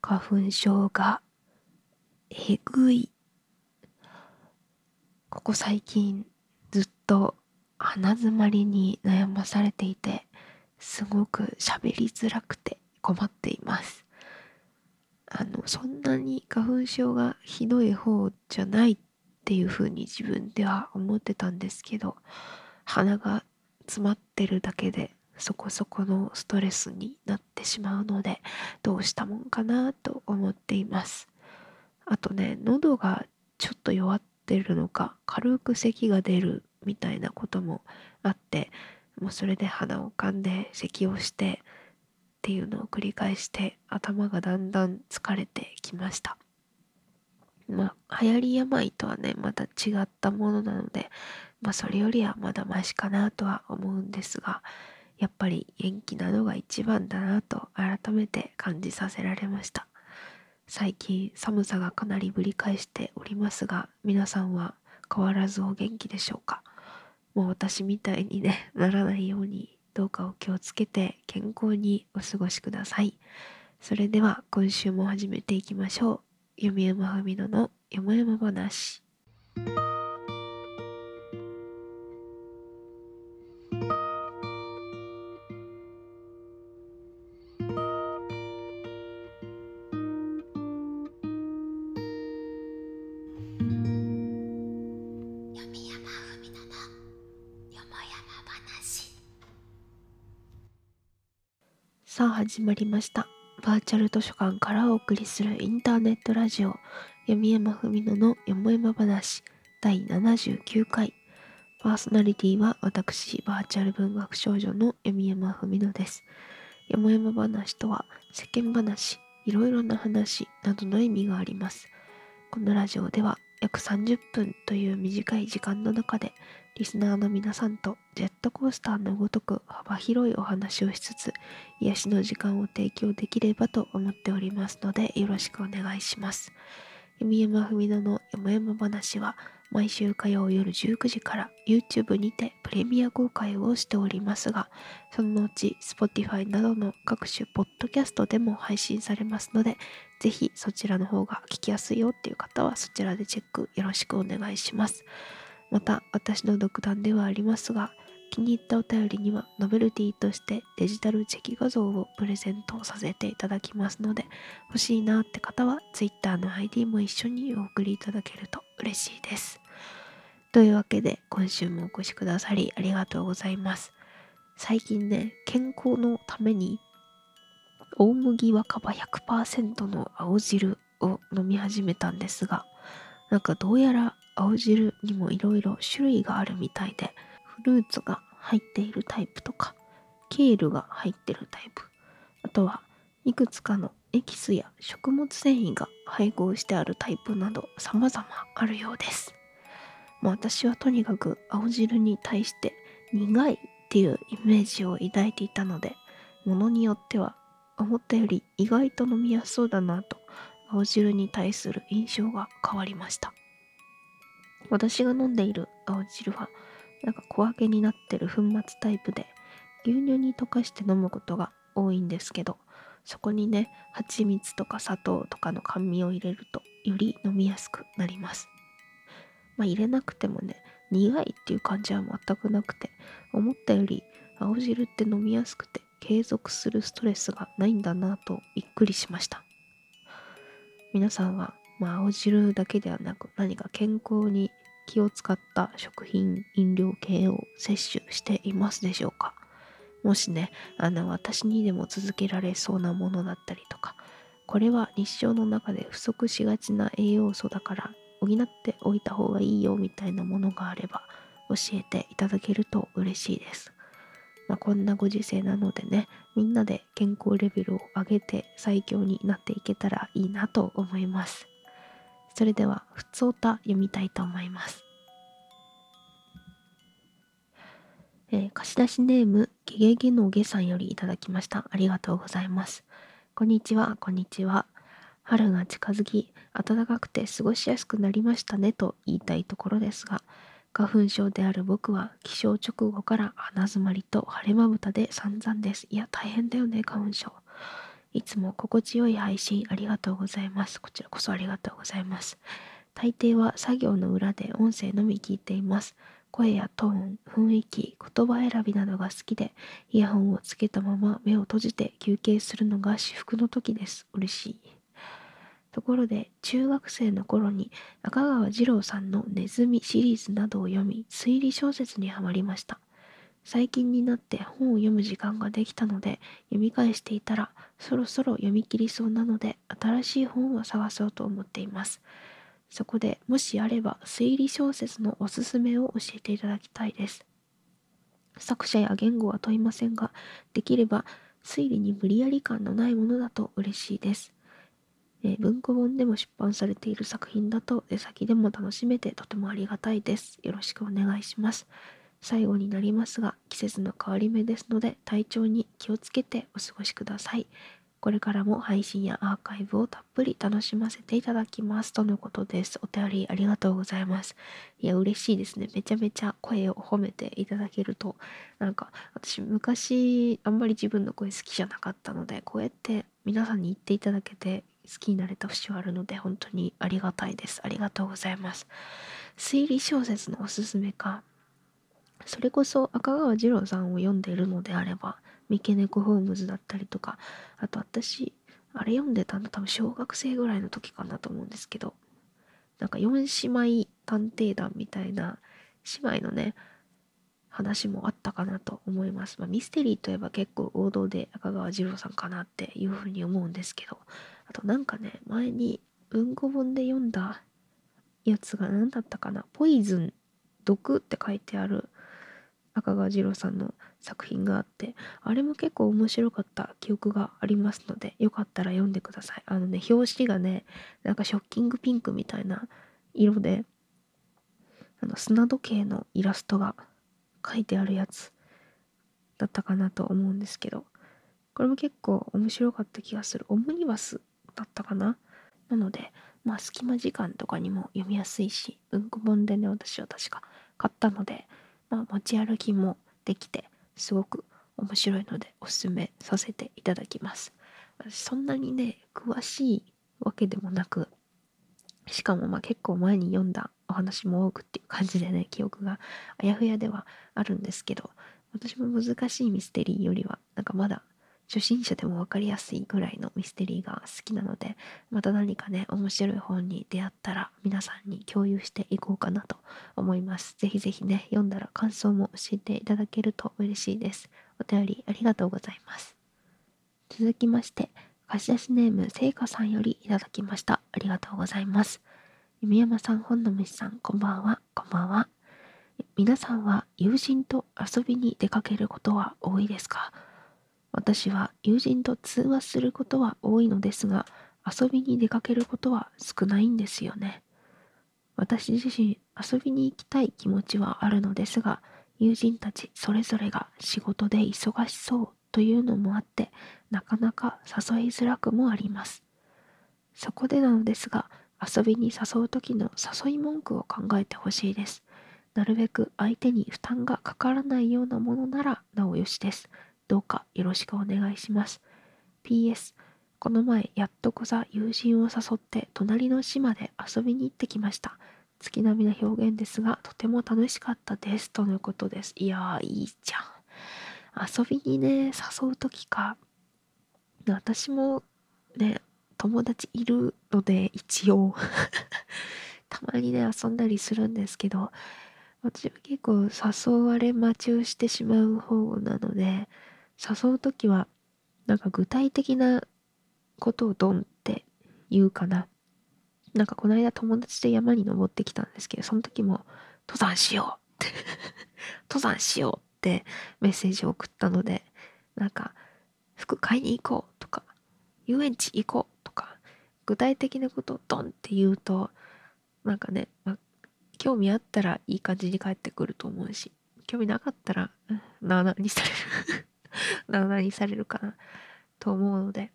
花粉症がえぐい。ここ最近ずっと鼻づまりに悩まされていてすごく喋りづらくて困っています。あのそんなに花粉症がひどい方じゃないっていうふうに自分では思ってたんですけど鼻が詰まってるだけでそこそこのストレスになってしまうのでどうしたもんかなと思っています。あとね喉がちょっと弱ってるのか軽く咳が出るみたいなこともあってもうそれで鼻をかんで咳をしてっていうのを繰り返して頭がだんだん疲れてきました。まあ流行り病とはねまた違ったものなのでまあそれよりはまだマシかなとは思うんですがやっぱり元気なのが一番だなと改めて感じさせられました。最近寒さがかなりぶり返しておりますが皆さんは変わらずお元気でしょうか？もう私みたいにね ならないようにどうかお気をつけて健康にお過ごしください。それでは今週も始めていきましょう。読み山ふみののよもやま話。始まりました。バーチャル図書館からお送りするインターネットラジオ読山文野のよもやま話第79回。パーソナリティは私バーチャル文学少女の読山文野です。よもやま話とは世間話いろいろな話などの意味があります。このラジオでは約30分という短い時間の中でリスナーの皆さんとジェットコースターのごとく幅広いお話をしつつ癒しの時間を提供できればと思っておりますのでよろしくお願いします。弓山文乃のよもやま話は毎週火曜夜19時から YouTube にてプレミア公開をしておりますがそのうち Spotify などの各種ポッドキャストでも配信されますのでぜひそちらの方が聞きやすいよっていう方はそちらでチェックよろしくお願いします。また私の独断ではありますが気に入ったお便りにはノベルティとしてデジタルチェキ画像をプレゼントさせていただきますので欲しいなって方は Twitter の ID も一緒にお送りいただけると嬉しいです。というわけで今週もお越しくださりありがとうございます。最近ね健康のために大麦若葉100%の青汁を飲み始めたんですがなんかどうやら青汁にもいろいろ種類があるみたいでフルーツが入っているタイプとかケールが入ってるタイプあとはいくつかのエキスや食物繊維が配合してあるタイプなど様々あるようです。まあ、私はとにかく青汁に対して苦いっていうイメージを抱いていたのでものによっては思ったより意外と飲みやすそうだなと青汁に対する印象が変わりました。私が飲んでいる青汁はなんか小分けになってる粉末タイプで牛乳に溶かして飲むことが多いんですけどそこにね蜂蜜とか砂糖とかの甘味を入れるとより飲みやすくなります。まあ入れなくてもね苦いっていう感じは全くなくて思ったより青汁って飲みやすくて継続するストレスがないんだなとびっくりしました。皆さんはまあ、青汁だけではなく何か健康に気を使った食品飲料系を摂取していますでしょうか？もしねあの私にでも続けられそうなものだったりとかこれは日常の中で不足しがちな栄養素だから補っておいた方がいいよみたいなものがあれば教えていただけると嬉しいです。まあ、こんなご時世なのでねみんなで健康レベルを上げて最強になっていけたらいいなと思います。それでは、ふつおた読みたいと思います。えー、貸し出しネーム、ゲゲゲのゲさんよりいただきました。ありがとうございます。こんにちは、こんにちは。春が近づき、暖かくて過ごしやすくなりましたねと言いたいところですが、花粉症である僕は起床直後から鼻づまりと晴れまぶたで散々です。いや、大変だよね、花粉症。いつも心地よい配信ありがとうございます。こちらこそありがとうございます。大抵は作業の裏で音声のみ聞いています。声やトーン、雰囲気、言葉選びなどが好きで、イヤホンをつけたまま目を閉じて休憩するのが至福の時です。嬉しい。ところで、中学生の頃に赤川次郎さんのネズミシリーズなどを読み、推理小説にはまりました。最近になって本を読む時間ができたので読み返していたらそろそろ読み切りそうなので新しい本を探そうと思っています。そこでもしあれば推理小説のおすすめを教えていただきたいです。作者や言語は問いませんが、できれば推理に無理やり感のないものだと嬉しいです。え、文庫本でも出版されている作品だと出先でも楽しめてとてもありがたいです。よろしくお願いします。最後になりますが、季節の変わり目ですので、体調に気をつけてお過ごしください。これからも配信やアーカイブをたっぷり楽しませていただきます。とのことです。お便りありがとうございます。いや、嬉しいですね。めちゃめちゃ声を褒めていただけると、なんか、私昔、あんまり自分の声好きじゃなかったので、こうやって皆さんに言っていただけて、好きになれた節はあるので、本当にありがたいです。ありがとうございます。推理小説のおすすめか。それこそ赤川次郎さんを読んでいるのであれば三毛猫ホームズだったりとかあと私あれ読んでたの多分小学生ぐらいの時かなと思うんですけどなんか4姉妹探偵団みたいな姉妹のね話もあったかなと思います。まあ、ミステリーといえば結構王道で赤川次郎さんかなっていうふうに思うんですけどあとなんかね前に文庫本で読んだやつが何だったかなポイズン毒って書いてある赤川次郎さんの作品があってあれも結構面白かった記憶がありますのでよかったら読んでください。あのね表紙がねなんかショッキングピンクみたいな色であの砂時計のイラストが書いてあるやつだったかなと思うんですけどこれも結構面白かった気がする。オムニバスだったかな？なのでまあ隙間時間とかにも読みやすいし文庫本でね私は確か買ったのでまあ、持ち歩きもできてすごく面白いのでおすすめさせていただきます。私そんなにね詳しいわけでもなくしかもまあ結構前に読んだお話も多くっていう感じでね記憶があやふやではあるんですけど私も難しいミステリーよりはなんかまだ初心者でも分かりやすいぐらいのミステリーが好きなのでまた何かね面白い本に出会ったら皆さんに共有していこうかなと思います。ぜひぜひね読んだら感想も教えていただけると嬉しいです。お便りありがとうございます。続きまして貸し出しネームせいかさんよりいただきました。ありがとうございます。弓山さん本の虫さんこんばんは。こんばんは。皆さんは友人と遊びに出かけることは多いですか？私は友人と通話することは多いのですが、遊びに出かけることは少ないんですよね。私自身遊びに行きたい気持ちはあるのですが、友人たちそれぞれが仕事で忙しそうというのもあって、なかなか誘いづらくもあります。そこでなのですが、遊びに誘う時の誘い文句を考えてほしいです。なるべく相手に負担がかからないようなものならなおよしです。どうかよろしくお願いします。PS この前やっとこさ友人を誘って隣の島で遊びに行ってきました。月並みな表現ですがとても楽しかったですとのことです。いやーいいじゃん。遊びにね誘う時か。私もね友達いるので一応 たまにね遊んだりするんですけど私は結構誘われ待ちをしてしまう方なので誘う時はなんか具体的なことをドンって言うかな。なんかこの間友達と山に登ってきたんですけど、その時も登山しようって 登山しようってメッセージを送ったので、なんか服買いに行こうとか、遊園地行こうとか、具体的なことをドンって言うと、なんかね、まあ、興味あったらいい感じに帰ってくると思うし、興味なかったら、なあなあにされる何されるかなと思うので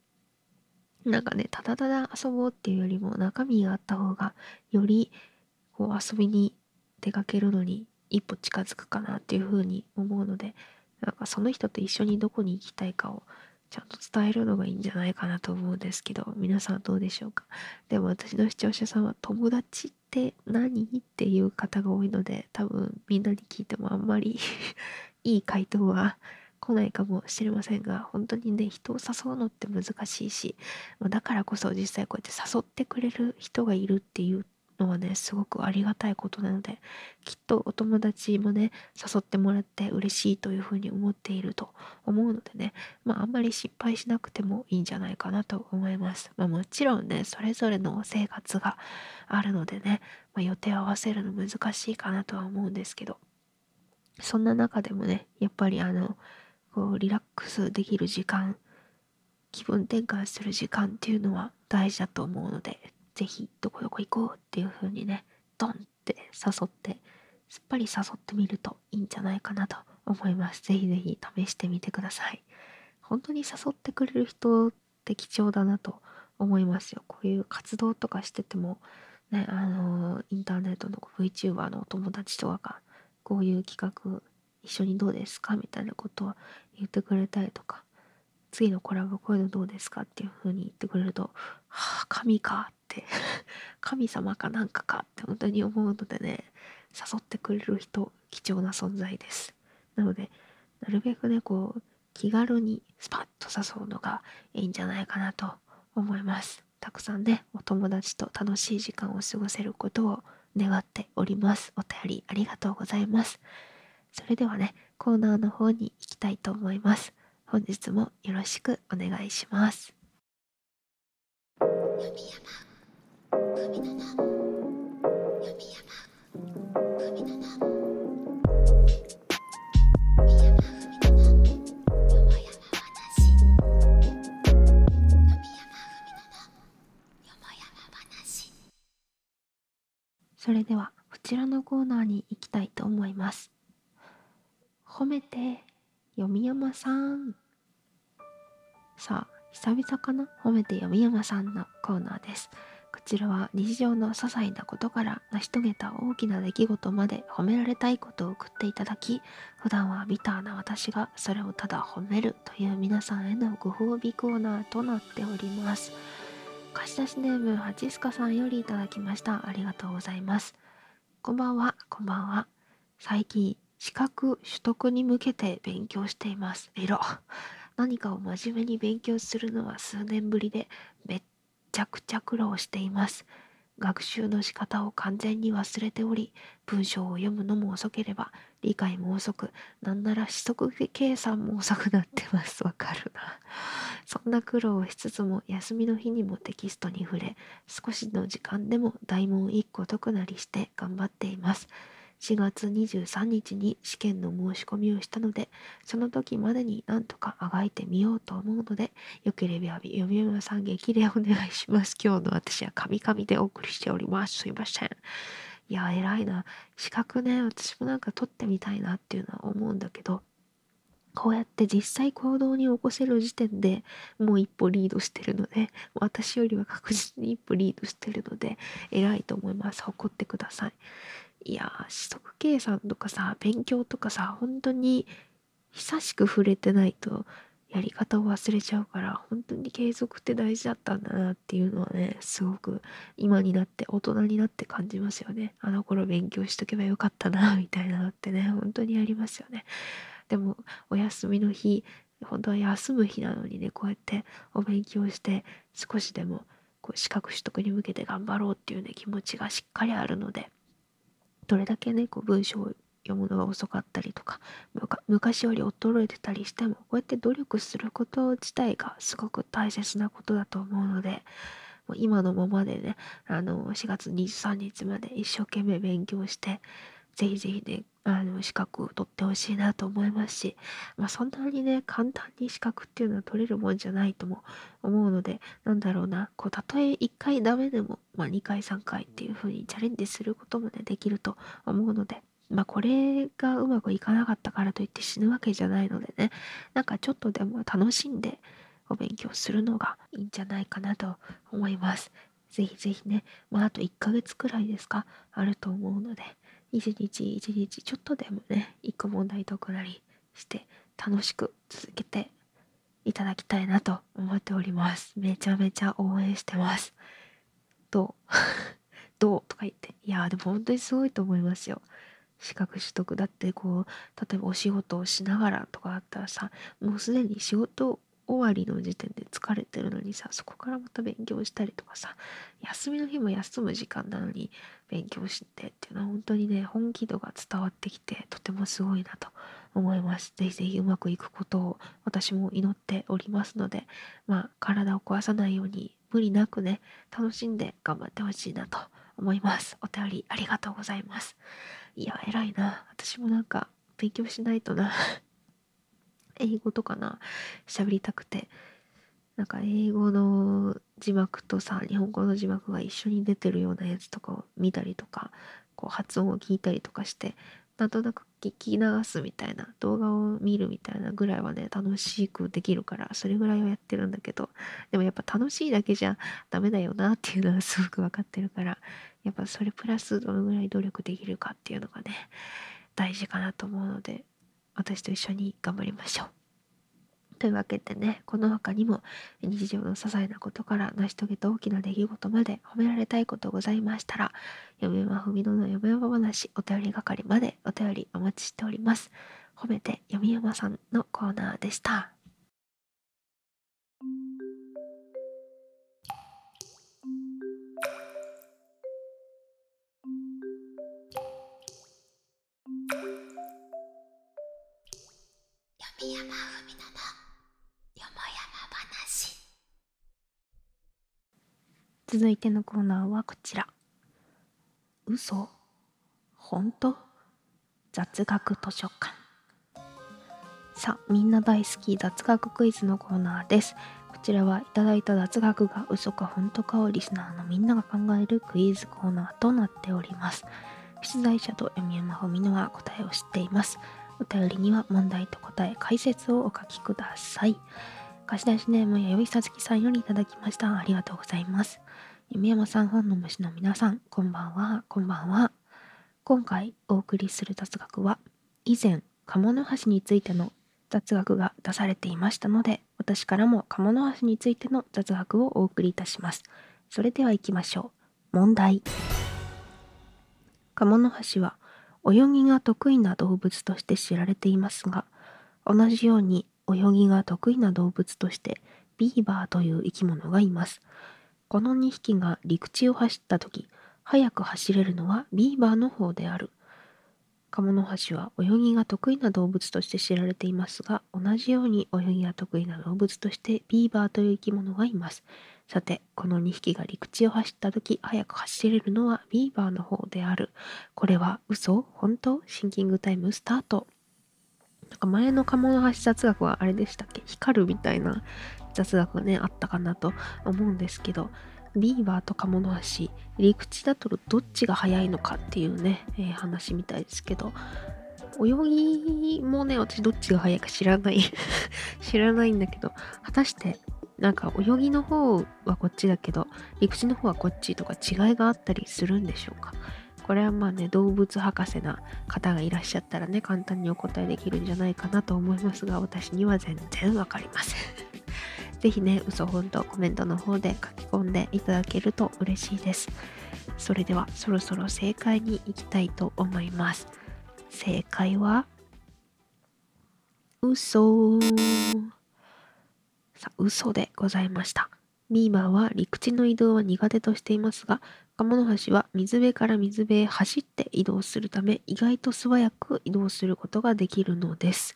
なんかねただただ遊ぼうっていうよりも中身があった方がよりこう遊びに出かけるのに一歩近づくかなっていうふうに思うのでなんかその人と一緒にどこに行きたいかをちゃんと伝えるのがいいんじゃないかなと思うんですけど皆さんどうでしょうか？でも私の視聴者さんは友達って何っていう方が多いので多分みんなに聞いてもあんまりいい回答は来ないかもしれませんが本当にね人を誘うのって難しいしだからこそ実際こうやって誘ってくれる人がいるっていうのはねすごくありがたいことなのできっとお友達もね誘ってもらって嬉しいというふうに思っていると思うのでねまああんまり失敗しなくてもいいんじゃないかなと思います。まあ、もちろんねそれぞれの生活があるのでね、まあ、予定を合わせるの難しいかなとは思うんですけどそんな中でもねやっぱりあのこうリラックスできる時間気分転換する時間っていうのは大事だと思うのでぜひどこどこ行こうっていう風にねドンって誘ってすっぱり誘ってみるといいんじゃないかなと思います。ぜひぜひ試してみてください。本当に誘ってくれる人って貴重だなと思いますよ。こういう活動とかしててもねあのインターネットの VTuber のお友達とかがこういう企画一緒にどうですか？みたいなことを言ってくれたりとか次のコラボこういうのどうですかっていう風に言ってくれるとはあ神かって 神様かなんかかって本当に思うのでね誘ってくれる人貴重な存在です。なのでなるべくねこう気軽にスパッと誘うのがいいんじゃないかなと思います。たくさんねお友達と楽しい時間を過ごせることを願っております。お便りありがとうございます。それではねコーナーの方に行きたいと思います。本日もよろしくお願いします。それではこちらのコーナーに行きたいと思います。褒めて読み山さん。さあ久々かな？褒めて読み山さんのコーナーです。こちらは日常の些細なことから成し遂げた大きな出来事まで褒められたいことを送っていただき普段はビターな私がそれをただ褒めるという皆さんへのご褒美コーナーとなっております。貸し出しネームハチスカさんよりいただきました。ありがとうございます。こんばんは。こんばんは。最近資格取得に向けて勉強しています。えら。何かを真面目に勉強するのは数年ぶりでめっちゃくちゃ苦労しています。学習の仕方を完全に忘れており、文章を読むのも遅ければ、理解も遅く、なんなら指則計算も遅くなってます。わかるな。そんな苦労をしつつも、休みの日にもテキストに触れ、少しの時間でも大問1個解くなりして頑張っています。4月23日に試験の申し込みをしたので、その時までになんとかあがいてみようと思うので、よければ読み山さん激励お願いします。今日の私はカミカミでお送りしております。すいません。いや、偉いな。資格ね、私もなんか取ってみたいなっていうのは思うんだけど、こうやって実際行動に起こせる時点でもう一歩リードしてるので、私よりは確実に一歩リードしてるので、偉いと思います。誇ってください。いやー、取得計算とかさ、勉強とかさ、本当に久しく触れてないとやり方を忘れちゃうから、本当に継続って大事だったんだなっていうのはね、すごく今になって大人になって感じますよね。あの頃勉強しとけばよかったな、みたいなのってね、本当にありますよね。でも、お休みの日、本当は休む日なのにね、こうやってお勉強して少しでもこう資格取得に向けて頑張ろうっていうね、気持ちがしっかりあるので、どれだけねこう文章を読むのが遅かったりとか昔より衰えてたりしてもこうやって努力すること自体がすごく大切なことだと思うのでもう今のままでねあの4月23日まで一生懸命勉強してぜひぜひねあの資格を取ってほしいなと思いますし、まあ、そんなにね簡単に資格っていうのは取れるもんじゃないとも思うのでなんだろうなこうたとえ1回ダメでも、まあ、2回3回っていう風にチャレンジすることもねできると思うので。まあこれがうまくいかなかったからといって死ぬわけじゃないのでねなんかちょっとでも楽しんでお勉強するのがいいんじゃないかなと思います。ぜひぜひね、まああと1ヶ月くらいですか、あると思うので、一日一日ちょっとでもね一個問題解くなりして楽しく続けていただきたいなと思っております。めちゃめちゃ応援してます。どう？どう？とか言って。いやでも本当にすごいと思いますよ。資格取得だってこう例えばお仕事をしながらとかあったらさもうすでに仕事終わりの時点で疲れてるのにさそこからまた勉強したりとかさ休みの日も休む時間なのに勉強してっていうのは本当にね本気度が伝わってきてとてもすごいなと思います。ぜひぜひうまくいくことを私も祈っておりますのでまあ体を壊さないように無理なくね楽しんで頑張ってほしいなと思います。お便りありがとうございます。いや偉いな私もなんか勉強しないとな英語とかな喋りたくて。なんか英語の字幕とさ日本語の字幕が一緒に出てるようなやつとかを見たりとかこう発音を聞いたりとかしてなんとなく聞き流すみたいな動画を見るみたいなぐらいはね楽しくできるからそれぐらいはやってるんだけどでもやっぱ楽しいだけじゃダメだよなっていうのはすごく分かってるからやっぱそれプラスどのぐらい努力できるかっていうのがね大事かなと思うので私と一緒に頑張りましょう。というわけでね、この他にも日常の些細なことから成し遂げた大きな出来事まで褒められたいことございましたら、嫁はふみのの嫁山話お便り係までお便りお待ちしております。褒めて読山さんのコーナーでした。山文乃の。よもやま話続いてのコーナーはこちら。嘘。本当？雑学図書館。さあみんな大好き雑学クイズのコーナーです。こちらはいただいた雑学が嘘か本当かをリスナーのみんなが考えるクイズコーナーとなっております。出題者と読山文乃は答えを知っています。お便りには問題と答え、解説をお書きください。貸し出しネームやよいさつきさんよりいただきました。ありがとうございます。弓山さん本の虫の皆さん、こんばんは、こんばんは。今回お送りする雑学は、以前、鴨の橋についての雑学が出されていましたので、私からも鴨の橋についての雑学をお送りいたします。それでは行きましょう。問題。カモノハシは泳ぎが得意な動物として知られていますが、同じように泳ぎが得意な動物としてビーバーという生き物がいます。この2匹が陸地を走った時、速く走れるのはビーバーの方である。カモノハシは泳ぎが得意な動物として知られていますが、同じように泳ぎが得意な動物としてビーバーという生き物がいます。さて、この2匹が陸地を走った時、速く走れるのはビーバーの方である。これは嘘？本当？シンキングタイムスタート。なんか前の鴨の橋雑学はあれでしたっけ？光るみたいな雑学がね、あったかなと思うんですけど、ビーバーと鴨の橋、陸地だとどっちが速いのかっていうね、えー、話みたいですけど、泳ぎもね、私どっちが速いか知らない。知らないんだけど、果たしてなんか泳ぎの方はこっちだけど陸地の方はこっちとか違いがあったりするんでしょうか？これはまあね動物博士な方がいらっしゃったらね簡単にお答えできるんじゃないかなと思いますが私には全然わかりません。是非ね嘘本当コメントの方で書き込んでいただけると嬉しいです。それではそろそろ正解に行きたいと思います。正解は嘘。さ嘘でございました。ビーバーは陸地の移動は苦手としていますが、鴨の橋は水辺から水辺へ走って移動するため、意外と素早く移動することができるのです。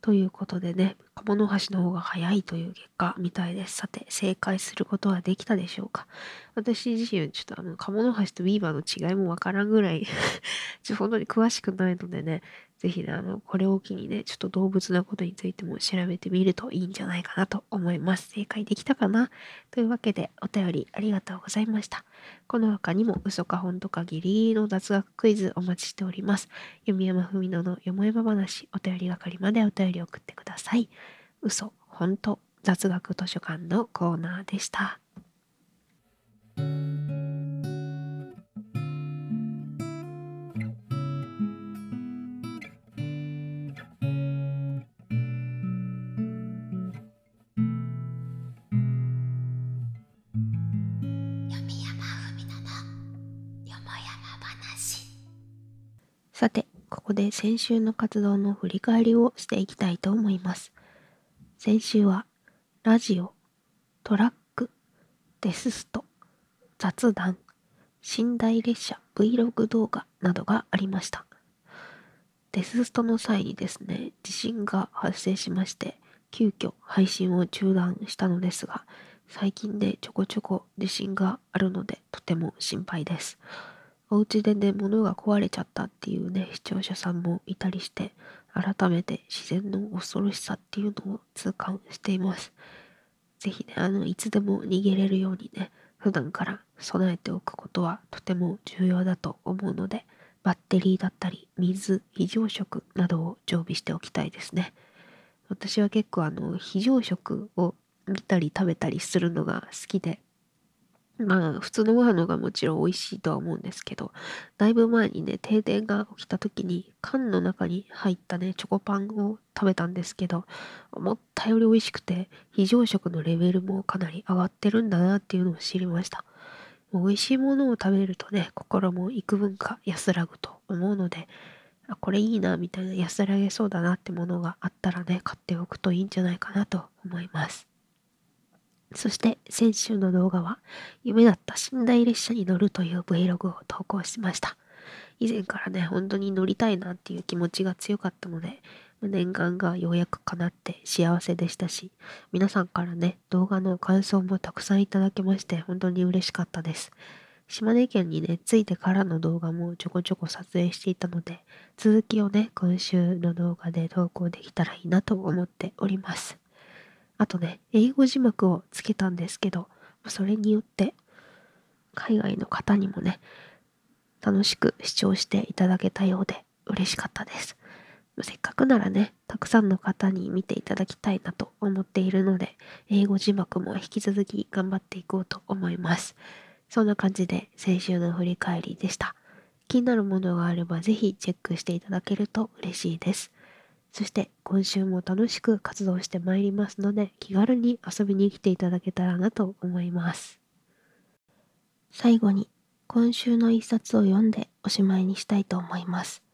ということでね、鴨の橋の方が早いという結果みたいです。さて、正解することはできたでしょうか？私自身、ちょっとあの、鴨の橋とビーバーの違いもわからんぐらい ちょっと、本当に詳しくないのでね、ぜひね、あの、これを機にね、ちょっと動物のことについても調べてみるといいんじゃないかなと思います。正解できたかな？というわけで、お便りありがとうございました。この他にも、嘘か本とかギリギリの雑学クイズお待ちしております。読山文乃のよもやま話、お便り係までお便り送ってください。嘘、本当、雑学図書館のコーナーでした。さて、ここで先週の活動の振り返りをしていきたいと思います。先週は、ラジオ、トラック、デススト、雑談、寝台列車 Vlog 動画などがありました。デスストの際にですね、地震が発生しまして、急遽配信を中断したのですが、最近でちょこちょこ地震があるのでとても心配です。お家でね、物が壊れちゃったっていうね、視聴者さんもいたりして、改めて自然の恐ろしさっていうのを痛感しています。ぜひね、あの、いつでも逃げれるようにね、普段から備えておくことはとても重要だと思うので、バッテリーだったり、水、非常食などを常備しておきたいですね。私は結構あの、非常食を見たり食べたりするのが好きで、まあ、普通のご飯の方がもちろん美味しいとは思うんですけど、だいぶ前にね、停電が起きた時に、缶の中に入ったね、チョコパンを食べたんですけど、思ったより美味しくて、非常食のレベルもかなり上がってるんだなっていうのを知りました。美味しいものを食べるとね、心も幾分か安らぐと思うので、あ、これいいな、みたいな安らげそうだなってものがあったらね、買っておくといいんじゃないかなと思います。そして先週の動画は夢だった寝台列車に乗るという Vlog を投稿しました。以前からね、本当に乗りたいなっていう気持ちが強かったので、念願がようやく叶って幸せでしたし、皆さんからね、動画の感想もたくさんいただきまして、本当に嬉しかったです。島根県にね、着いてからの動画もちょこちょこ撮影していたので、続きをね、今週の動画で投稿できたらいいなと思っております。あとね、英語字幕をつけたんですけど、それによって海外の方にもね、楽しく視聴していただけたようで嬉しかったです。せっかくならね、たくさんの方に見ていただきたいなと思っているので、英語字幕も引き続き頑張っていこうと思います。そんな感じで先週の振り返りでした。気になるものがあればぜひチェックしていただけると嬉しいです。そして今週も楽しく活動してまいりますので気軽に遊びに来ていただけたらなと思います。最後に今週の一冊を読んでおしまいにしたいと思います。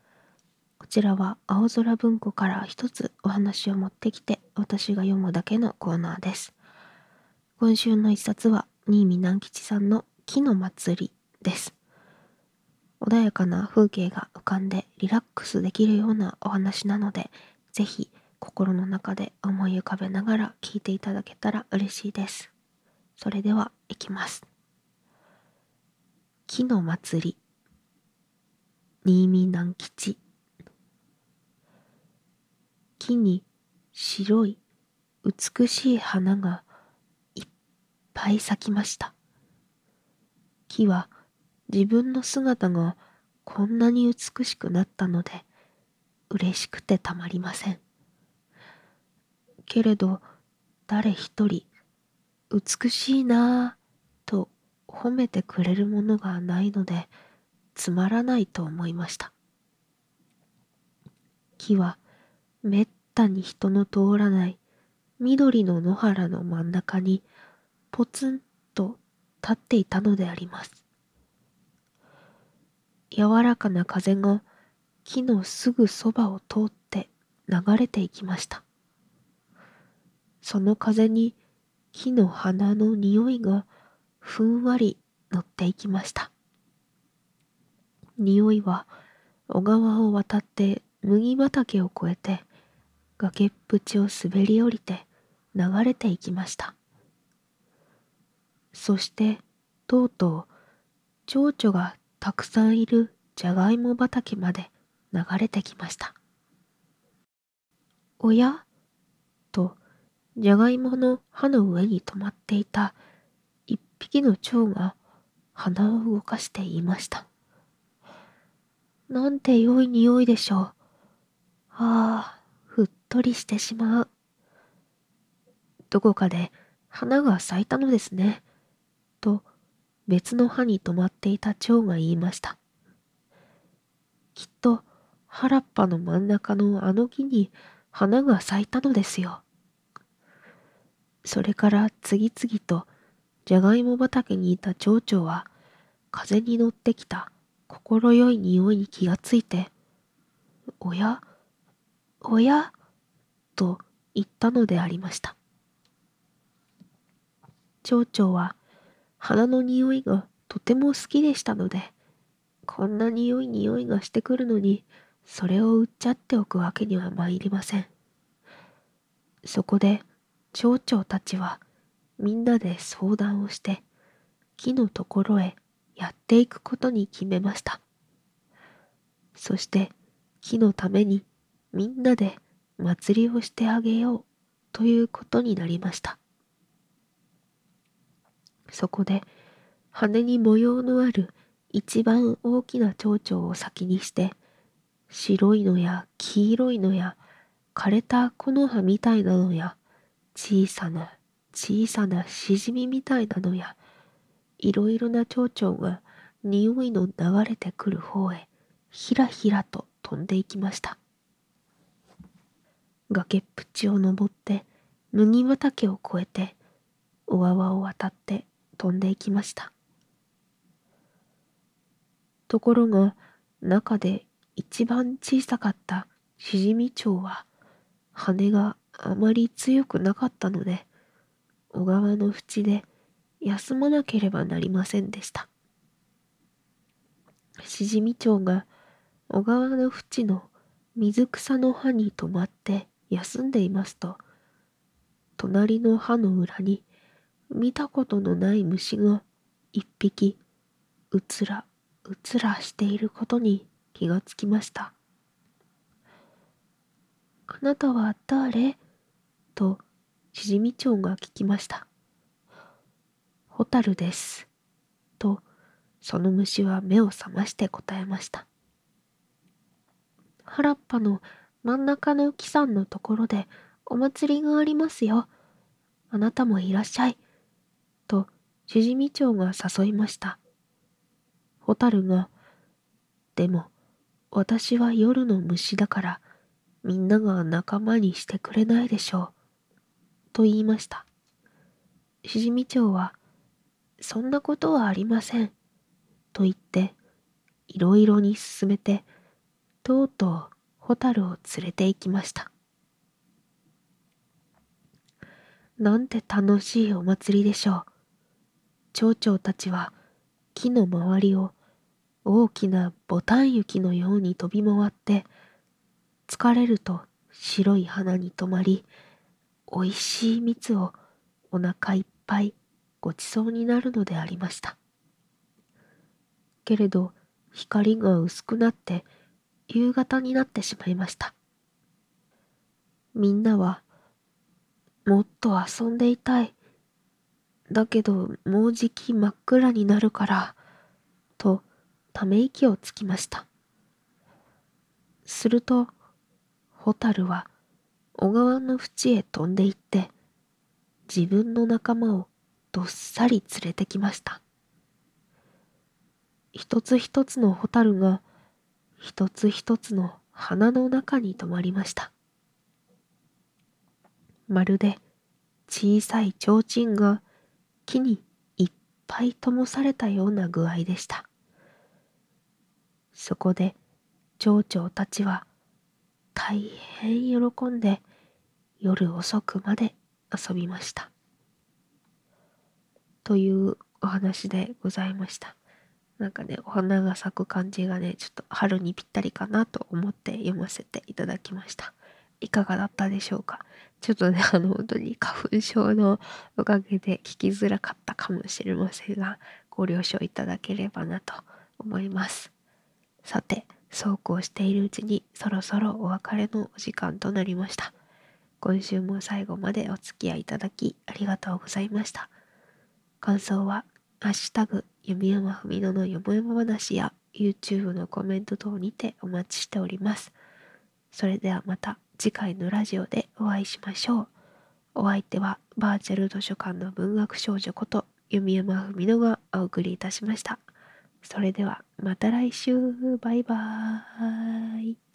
こちらは青空文庫から一つお話を持ってきて私が読むだけのコーナーです。今週の一冊は新見南吉さんの木の祭りです。穏やかな風景が浮かんでリラックスできるようなお話なので、ぜひ心の中で思い浮かべながら聞いていただけたら嬉しいです。それでは、いきます。木の祭り、新見南吉。木に白い美しい花がいっぱい咲きました。木は自分の姿がこんなに美しくなったので嬉しくてたまりません。けれど誰一人美しいなぁと褒めてくれるものがないのでつまらないと思いました。木はめったに人の通らない緑の野原の真ん中にポツンと立っていたのであります。柔らかな風が木のすぐそばを通って流れていきました。その風に木の花の匂いがふんわり乗っていきました。匂いは小川を渡って麦畑を越えて崖っぷちを滑り降りて流れていきました。そしてとうとう蝶々がたくさんいるじゃがいも畑まで流れてきました。おや？と、じゃがいもの葉の上に止まっていた一匹の蝶が鼻を動かして言いました。なんて良い匂いでしょう。ああ、ふっとりしてしまう。どこかで花が咲いたのですね。と別の葉に止まっていた蝶が言いました。きっと原っぱの真ん中のあの木に花が咲いたのですよ。それから次々とじゃがいも畑にいた蝶々は風に乗ってきた心よい匂いに気がついて、おやおやと言ったのでありました。蝶々は花の匂いがとても好きでしたので、こんな匂い匂いがしてくるのに、それを売っちゃっておくわけには参りません。そこで蝶々たちはみんなで相談をして木のところへやっていくことに決めました。そして木のためにみんなで祭りをしてあげようということになりました。そこで羽に模様のある一番大きな蝶々を先にして白いのや黄色いのや枯れた木の葉みたいなのや小さな小さなしじみみたいなのやいろいろな蝶々が匂いの流れてくる方へひらひらと飛んでいきました。崖っぷちを登って麦畑を越えて小川を渡って飛んでいきました。ところが中で一番小さかったしじみ蝶は羽があまり強くなかったので小川の縁で休まなければなりませんでした。しじみ町が小川の縁の水草の葉に止まって休んでいますと、隣の葉の裏に見たことのない虫が一匹うつらうつらしていることに気がつきました。あなたは誰？としじみ町が聞きました。ホタルです。と、その虫は目を覚まして答えました。原っぱの真ん中の木さんのところでお祭りがありますよ。あなたもいらっしゃい。と、しじみ町が誘いました。ホタルが、でも、私は夜の虫だから、みんなが仲間にしてくれないでしょう。と言いました。しじみ町は、そんなことはありません。と言って、いろいろに進めて、とうとうホタルを連れて行きました。なんて楽しいお祭りでしょう。蝶々たちは木の周りを大きなボタン雪のように飛び回って、疲れると白い花に止まり、おいしい蜜をお腹いっぱいごちそうになるのでありました。けれど光が薄くなって夕方になってしまいました。みんなはもっと遊んでいたい。だけどもうじき真っ暗になるから、とため息をつきました。すると、ホタルは小川の縁へ飛んで行って、自分の仲間をどっさり連れてきました。一つ一つのホタルが一つ一つの花の中に止まりました。まるで小さい提灯が木にいっぱい灯されたような具合でした。そこで蝶々たちは大変喜んで夜遅くまで遊びました。というお話でございました。なんかね、お花が咲く感じがね、ちょっと春にぴったりかなと思って読ませていただきました。いかがだったでしょうか？ちょっとね、あの、本当に花粉症のおかげで聞きづらかったかもしれませんが、ご了承いただければなと思います。さて、そうこうしているうちにそろそろお別れのお時間となりました。今週も最後までお付き合いいただきありがとうございました。感想は、ハッシュタグ、弓山文乃のよもやま話や YouTube のコメント等にてお待ちしております。それではまた次回のラジオでお会いしましょう。お相手はバーチャル図書館の文学少女こと弓山文乃がお送りいたしました。それではまた来週。バイバーイ。